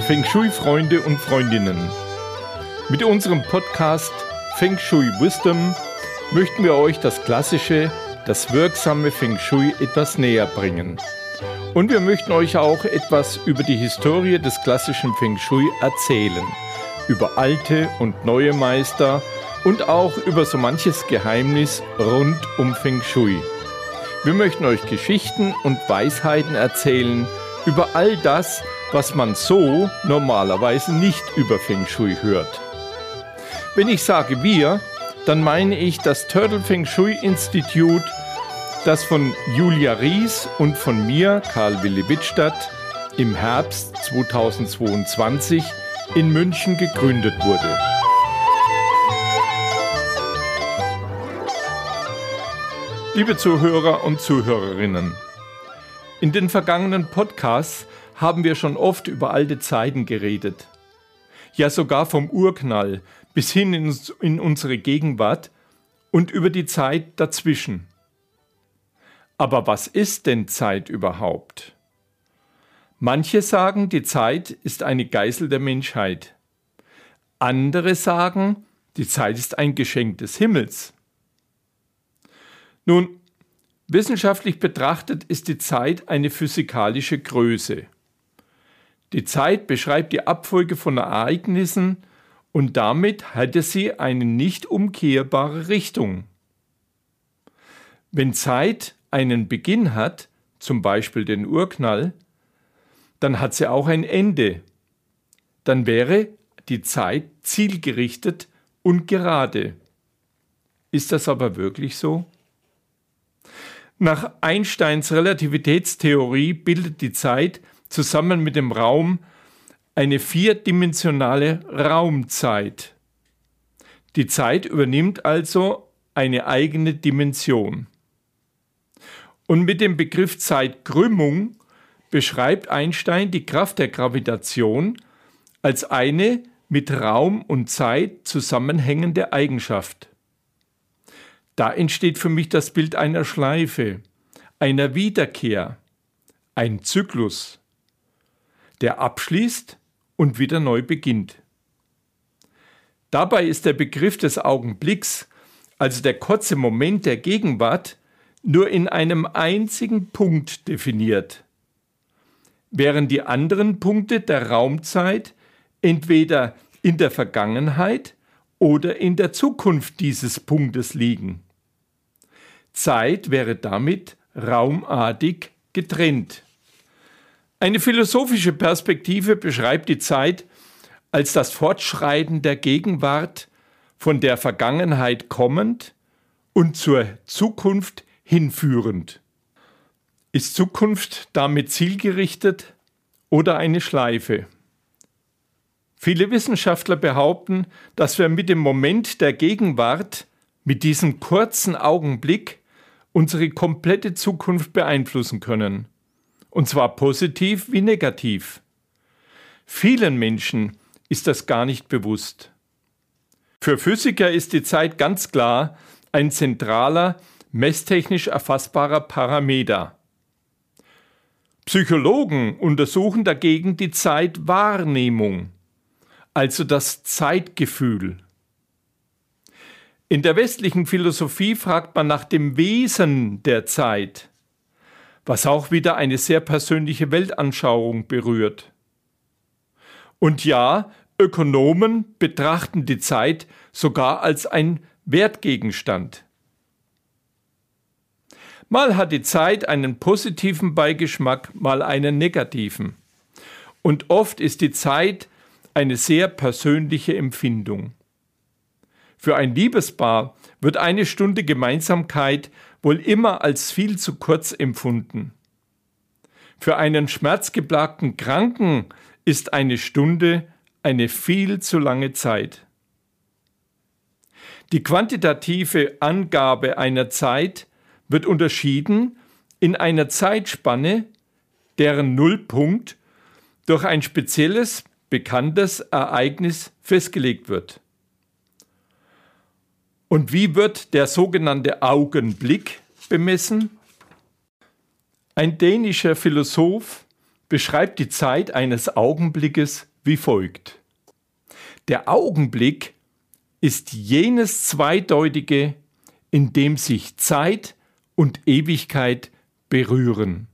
Feng Shui-Freunde und Freundinnen. Mit unserem Podcast Feng Shui Wisdom möchten wir euch das klassische, das wirksame Feng Shui etwas näher bringen. Und wir möchten euch auch etwas über die Historie des klassischen Feng Shui erzählen, über alte und neue Meister und auch über so manches Geheimnis rund um Feng Shui. Wir möchten euch Geschichten und Weisheiten erzählen über all das, was man so normalerweise nicht über Feng Shui hört. Wenn ich sage wir, dann meine ich das Turtle Feng Shui Institute, das von Julia Ries und von mir, Karl Willi Wittstadt, im Herbst 2022 in München gegründet wurde. Liebe Zuhörer und Zuhörerinnen, in den vergangenen Podcasts haben wir schon oft über alte Zeiten geredet. Ja sogar vom Urknall bis hin in, unsere Gegenwart und über die Zeit dazwischen. Aber was ist denn Zeit überhaupt? Manche sagen, die Zeit ist eine Geißel der Menschheit. Andere sagen, die Zeit ist ein Geschenk des Himmels. Nun, Wissenschaftlich betrachtet ist die Zeit eine physikalische Größe. Die Zeit beschreibt die Abfolge von Ereignissen und damit hatte sie eine nicht umkehrbare Richtung. Wenn Zeit einen Beginn hat, zum Beispiel den Urknall, dann hat sie auch ein Ende. Dann wäre die Zeit zielgerichtet und gerade. Ist das aber wirklich so? Nach Einsteins Relativitätstheorie bildet die Zeit zusammen mit dem Raum eine vierdimensionale Raumzeit. Die Zeit übernimmt also eine eigene Dimension. Und mit dem Begriff Zeitkrümmung beschreibt Einstein die Kraft der Gravitation als eine mit Raum und Zeit zusammenhängende Eigenschaft. Da entsteht für mich das Bild einer Schleife, einer Wiederkehr, ein Zyklus, der abschließt und wieder neu beginnt. Dabei ist der Begriff des Augenblicks, also der kurze Moment der Gegenwart, nur in einem einzigen Punkt definiert, während die anderen Punkte der Raumzeit entweder in der Vergangenheit oder in der Zukunft dieses Punktes liegen. Zeit wäre damit raumartig getrennt. Eine philosophische Perspektive beschreibt die Zeit als das Fortschreiten der Gegenwart von der Vergangenheit kommend und zur Zukunft hinführend. Ist Zukunft damit zielgerichtet oder eine Schleife? Viele Wissenschaftler behaupten, dass wir mit dem Moment der Gegenwart, mit diesem kurzen Augenblick, unsere komplette Zukunft beeinflussen können. Und zwar positiv wie negativ. Vielen Menschen ist das gar nicht bewusst. Für Physiker ist die Zeit ganz klar ein zentraler, messtechnisch erfassbarer Parameter. Psychologen untersuchen dagegen die Zeitwahrnehmung, also das Zeitgefühl. In der westlichen Philosophie fragt man nach dem Wesen der Zeit, was auch wieder eine sehr persönliche Weltanschauung berührt. Und ja, Ökonomen betrachten die Zeit sogar als ein Wertgegenstand. Mal hat die Zeit einen positiven Beigeschmack, mal einen negativen. Und oft ist die Zeit eine sehr persönliche Empfindung. Für ein Liebespaar wird eine Stunde Gemeinsamkeit wohl immer als viel zu kurz empfunden. Für einen schmerzgeplagten Kranken ist eine Stunde eine viel zu lange Zeit. Die quantitative Angabe einer Zeit wird unterschieden in einer Zeitspanne, deren Nullpunkt durch ein spezielles, bekanntes Ereignis festgelegt wird. Und wie wird der sogenannte Augenblick bemessen? Ein dänischer Philosoph, beschreibt die Zeit eines Augenblickes wie folgt. Der Augenblick ist jenes Zweideutige, in dem sich Zeit und Ewigkeit berühren.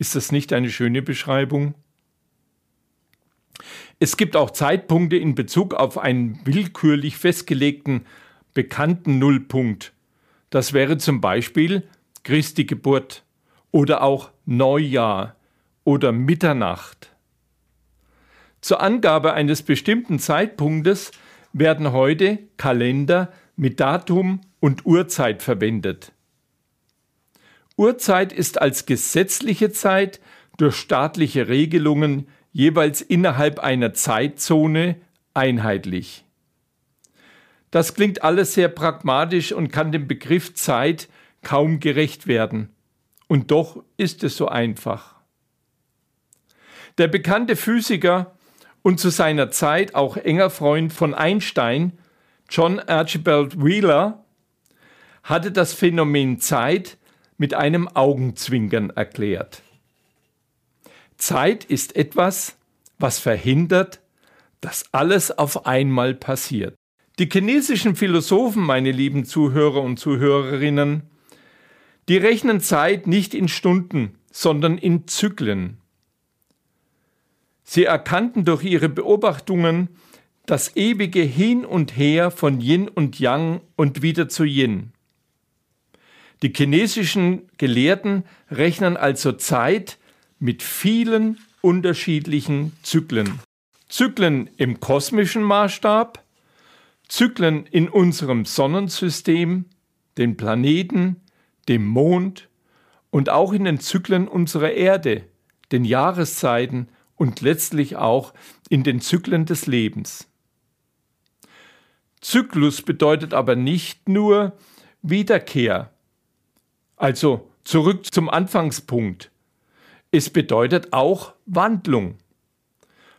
Ist das nicht eine schöne Beschreibung? Es gibt auch Zeitpunkte in Bezug auf einen willkürlich festgelegten bekannten Nullpunkt. Das wäre zum Beispiel Christi Geburt oder auch Neujahr oder Mitternacht. Zur Angabe eines bestimmten Zeitpunktes werden heute Kalender mit Datum und Uhrzeit verwendet. Uhrzeit ist als gesetzliche Zeit durch staatliche Regelungen jeweils innerhalb einer Zeitzone einheitlich. Das klingt alles sehr pragmatisch und kann dem Begriff Zeit kaum gerecht werden. Und doch ist es so einfach. Der bekannte Physiker und zu seiner Zeit auch enger Freund von Einstein, John Archibald Wheeler, hatte das Phänomen Zeit mit einem Augenzwinkern erklärt. Zeit ist etwas, was verhindert, dass alles auf einmal passiert. Die chinesischen Philosophen, meine lieben Zuhörer und Zuhörerinnen, die rechnen Zeit nicht in Stunden, sondern in Zyklen. Sie erkannten durch ihre Beobachtungen das ewige Hin und Her von Yin und Yang und wieder zu Yin. Die chinesischen Gelehrten rechnen also Zeit mit vielen unterschiedlichen Zyklen. Zyklen im kosmischen Maßstab, Zyklen in unserem Sonnensystem, den Planeten, dem Mond und auch in den Zyklen unserer Erde, den Jahreszeiten und letztlich auch in den Zyklen des Lebens. Zyklus bedeutet aber nicht nur Wiederkehr, also zurück zum Anfangspunkt. Es bedeutet auch Wandlung.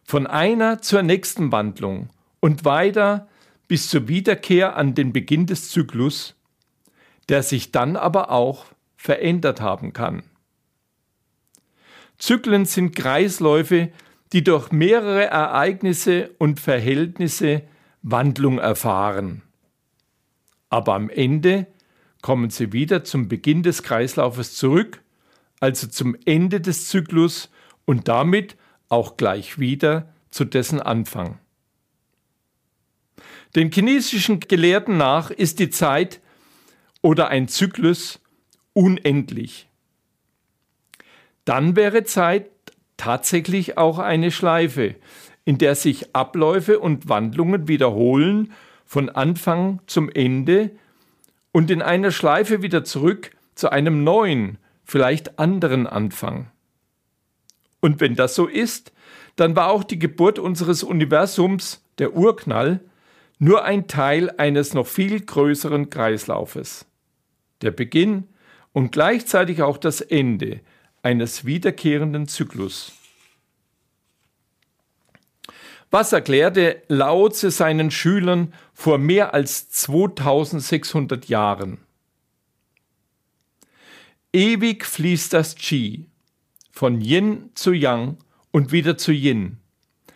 Von einer zur nächsten Wandlung und weiter bis zur Wiederkehr an den Beginn des Zyklus, der sich dann aber auch verändert haben kann. Zyklen sind Kreisläufe, die durch mehrere Ereignisse und Verhältnisse Wandlung erfahren. Aber am Ende kommen sie wieder zum Beginn des Kreislaufes zurück, also zum Ende des Zyklus und damit auch gleich wieder zu dessen Anfang. Den chinesischen Gelehrten nach ist die Zeit oder ein Zyklus unendlich. Dann wäre Zeit tatsächlich auch eine Schleife, in der sich Abläufe und Wandlungen wiederholen von Anfang zum Ende und in einer Schleife wieder zurück zu einem neuen, vielleicht anderen Anfang. Und wenn das so ist, dann war auch die Geburt unseres Universums, der Urknall, nur ein Teil eines noch viel größeren Kreislaufes. Der Beginn und gleichzeitig auch das Ende eines wiederkehrenden Zyklus. Was erklärte Lao seinen Schülern vor mehr als 2600 Jahren? Ewig fließt das Qi von Yin zu Yang und wieder zu Yin,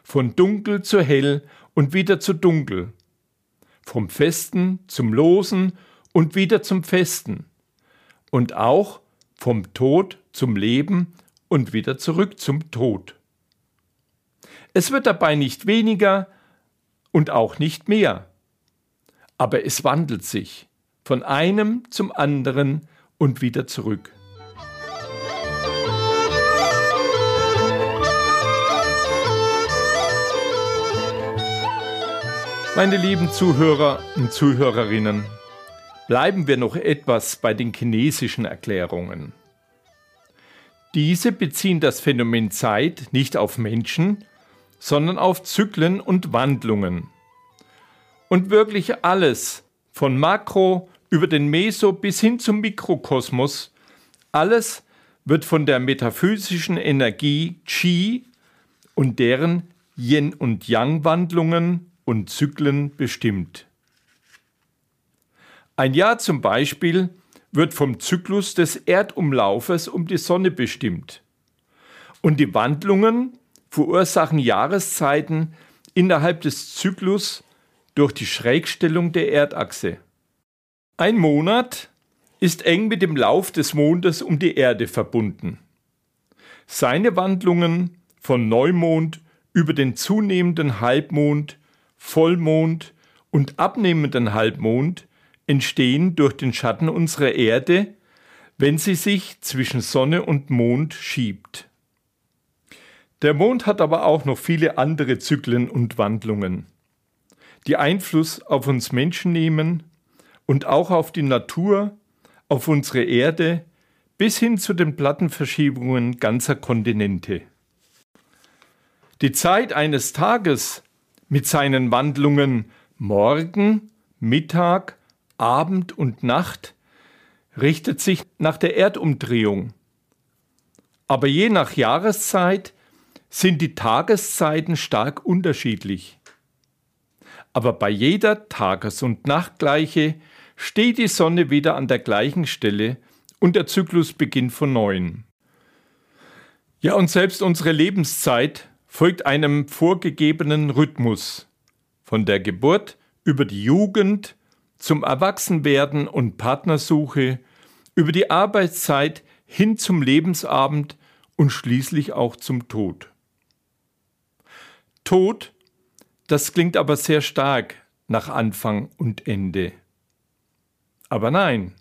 von dunkel zu hell und wieder zu dunkel, vom Festen zum Losen und wieder zum Festen und auch vom Tod zum Leben und wieder zurück zum Tod. Es wird dabei nicht weniger und auch nicht mehr, aber es wandelt sich von einem zum anderen und wieder zurück. Meine lieben Zuhörer und Zuhörerinnen, bleiben wir noch etwas bei den chinesischen Erklärungen. Diese beziehen das Phänomen Zeit nicht auf Menschen, sondern auf Zyklen und Wandlungen. Und wirklich alles, von Makro über den Meso bis hin zum Mikrokosmos, alles wird von der metaphysischen Energie Qi und deren Yin- und Yang-Wandlungen und Zyklen bestimmt. Ein Jahr zum Beispiel wird vom Zyklus des Erdumlaufes um die Sonne bestimmt. Und die Wandlungen verursachen Jahreszeiten innerhalb des Zyklus durch die Schrägstellung der Erdachse. Ein Monat ist eng mit dem Lauf des Mondes um die Erde verbunden. Seine Wandlungen von Neumond über den zunehmenden Halbmond, Vollmond und abnehmenden Halbmond entstehen durch den Schatten unserer Erde, wenn sie sich zwischen Sonne und Mond schiebt. Der Mond hat aber auch noch viele andere Zyklen und Wandlungen, die Einfluss auf uns Menschen nehmen und auch auf die Natur, auf unsere Erde bis hin zu den Plattenverschiebungen ganzer Kontinente. Die Zeit eines Tages mit seinen Wandlungen Morgen, Mittag, Abend und Nacht richtet sich nach der Erdumdrehung. Aber je nach Jahreszeit sind die Tageszeiten stark unterschiedlich. Aber bei jeder Tages- und Nachtgleiche steht die Sonne wieder an der gleichen Stelle und der Zyklus beginnt von neuem. Ja, und selbst unsere Lebenszeit folgt einem vorgegebenen Rhythmus. Von der Geburt über die Jugend zum Erwachsenwerden und Partnersuche, über die Arbeitszeit hin zum Lebensabend und schließlich auch zum Tod. Tod, das klingt aber sehr stark nach Anfang und Ende. Aber nein,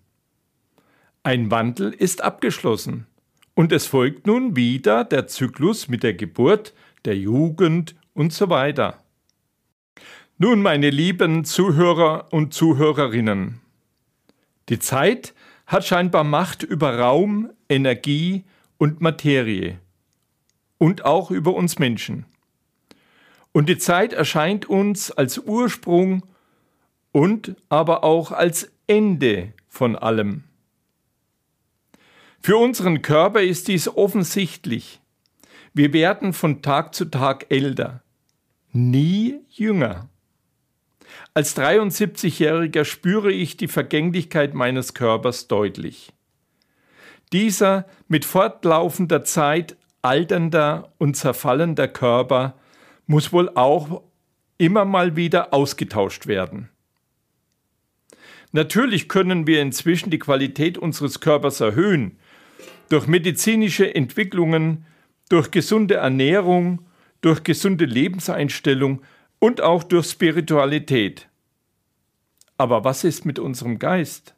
ein Wandel ist abgeschlossen und es folgt nun wieder der Zyklus mit der Geburt, der Jugend und so weiter. Nun, meine lieben Zuhörer und Zuhörerinnen, die Zeit hat scheinbar Macht über Raum, Energie und Materie und auch über uns Menschen. Und die Zeit erscheint uns als Ursprung und aber auch als Ende von allem. Für unseren Körper ist dies offensichtlich. Wir werden von Tag zu Tag älter, nie jünger. Als 73-Jähriger spüre ich die Vergänglichkeit meines Körpers deutlich. Dieser mit fortlaufender Zeit alternder und zerfallender Körper muss wohl auch immer mal wieder ausgetauscht werden. Natürlich können wir inzwischen die Qualität unseres Körpers erhöhen, durch medizinische Entwicklungen, durch gesunde Ernährung, durch gesunde Lebenseinstellung und auch durch Spiritualität. Aber was ist mit unserem Geist?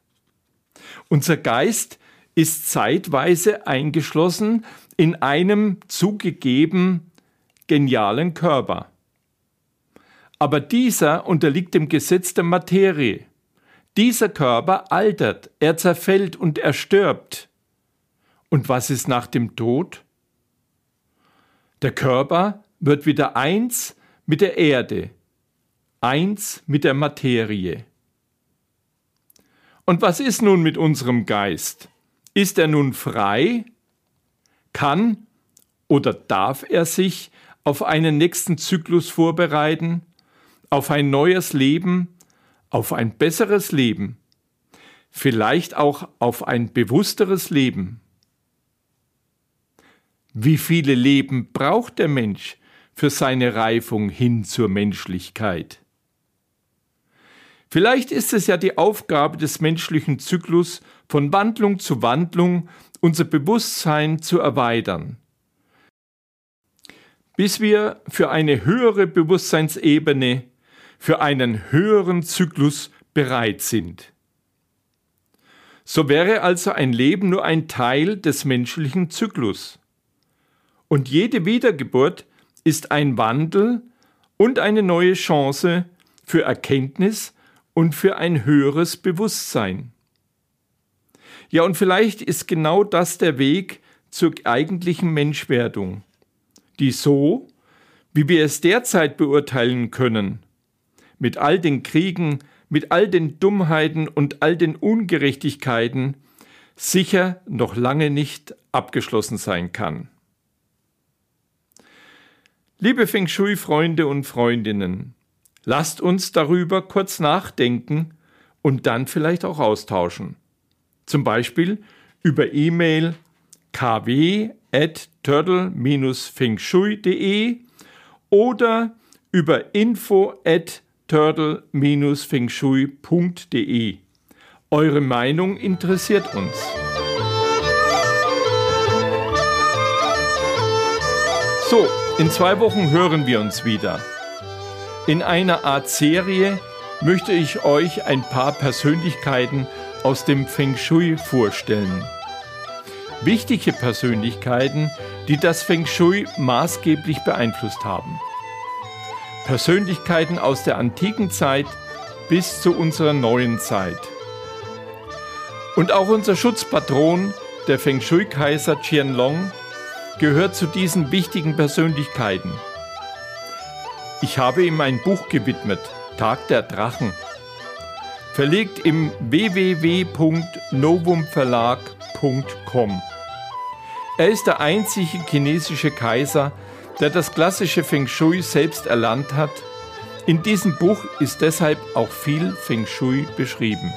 Unser Geist ist zeitweise eingeschlossen in einem zugegeben genialen Körper. Aber dieser unterliegt dem Gesetz der Materie. Dieser Körper altert, er zerfällt und er stirbt. Und was ist nach dem Tod? Der Körper wird wieder eins mit der Erde, eins mit der Materie. Und was ist nun mit unserem Geist? Ist er nun frei? Kann oder darf er sich auf einen nächsten Zyklus vorbereiten? Auf ein neues Leben? Auf ein besseres Leben? Vielleicht auch auf ein bewussteres Leben? Wie viele Leben braucht der Mensch für seine Reifung hin zur Menschlichkeit? Vielleicht ist es ja die Aufgabe des menschlichen Zyklus, von Wandlung zu Wandlung unser Bewusstsein zu erweitern, bis wir für eine höhere Bewusstseinsebene, für einen höheren Zyklus bereit sind. So wäre also ein Leben nur ein Teil des menschlichen Zyklus. Und jede Wiedergeburt ist ein Wandel und eine neue Chance für Erkenntnis und für ein höheres Bewusstsein. Ja, und vielleicht ist genau das der Weg zur eigentlichen Menschwerdung, die so, wie wir es derzeit beurteilen können, mit all den Kriegen, mit all den Dummheiten und all den Ungerechtigkeiten sicher noch lange nicht abgeschlossen sein kann. Liebe Feng Shui-Freunde und Freundinnen, lasst uns darüber kurz nachdenken und dann vielleicht auch austauschen. Zum Beispiel über E-Mail, kw.turtle-fengshui.de oder über info at turtle-fengshui.de. Eure Meinung interessiert uns. So, in zwei Wochen hören wir uns wieder. In einer Art Serie möchte ich euch ein paar Persönlichkeiten aus dem Feng Shui vorstellen. Wichtige Persönlichkeiten, die das Feng Shui maßgeblich beeinflusst haben. Persönlichkeiten aus der antiken Zeit bis zu unserer neuen Zeit. Und auch unser Schutzpatron, der Feng Shui-Kaiser Qianlong, gehört zu diesen wichtigen Persönlichkeiten. Ich habe ihm ein Buch gewidmet, Tag der Drachen, verlegt im www.novumverlag.com. Er ist der einzige chinesische Kaiser, der das klassische Feng Shui selbst erlernt hat. In diesem Buch ist deshalb auch viel Feng Shui beschrieben.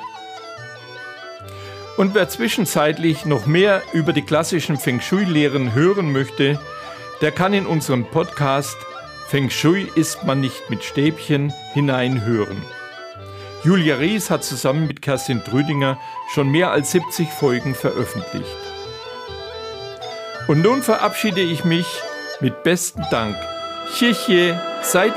Und wer zwischenzeitlich noch mehr über die klassischen Feng Shui-Lehren hören möchte, der kann in unseren Podcast Feng Shui isst man nicht mit Stäbchen hineinhören. Julia Ries hat zusammen mit Kerstin Trüdinger schon mehr als 70 Folgen veröffentlicht. Und nun verabschiede ich mich mit besten Dank. Xie xie, Sai.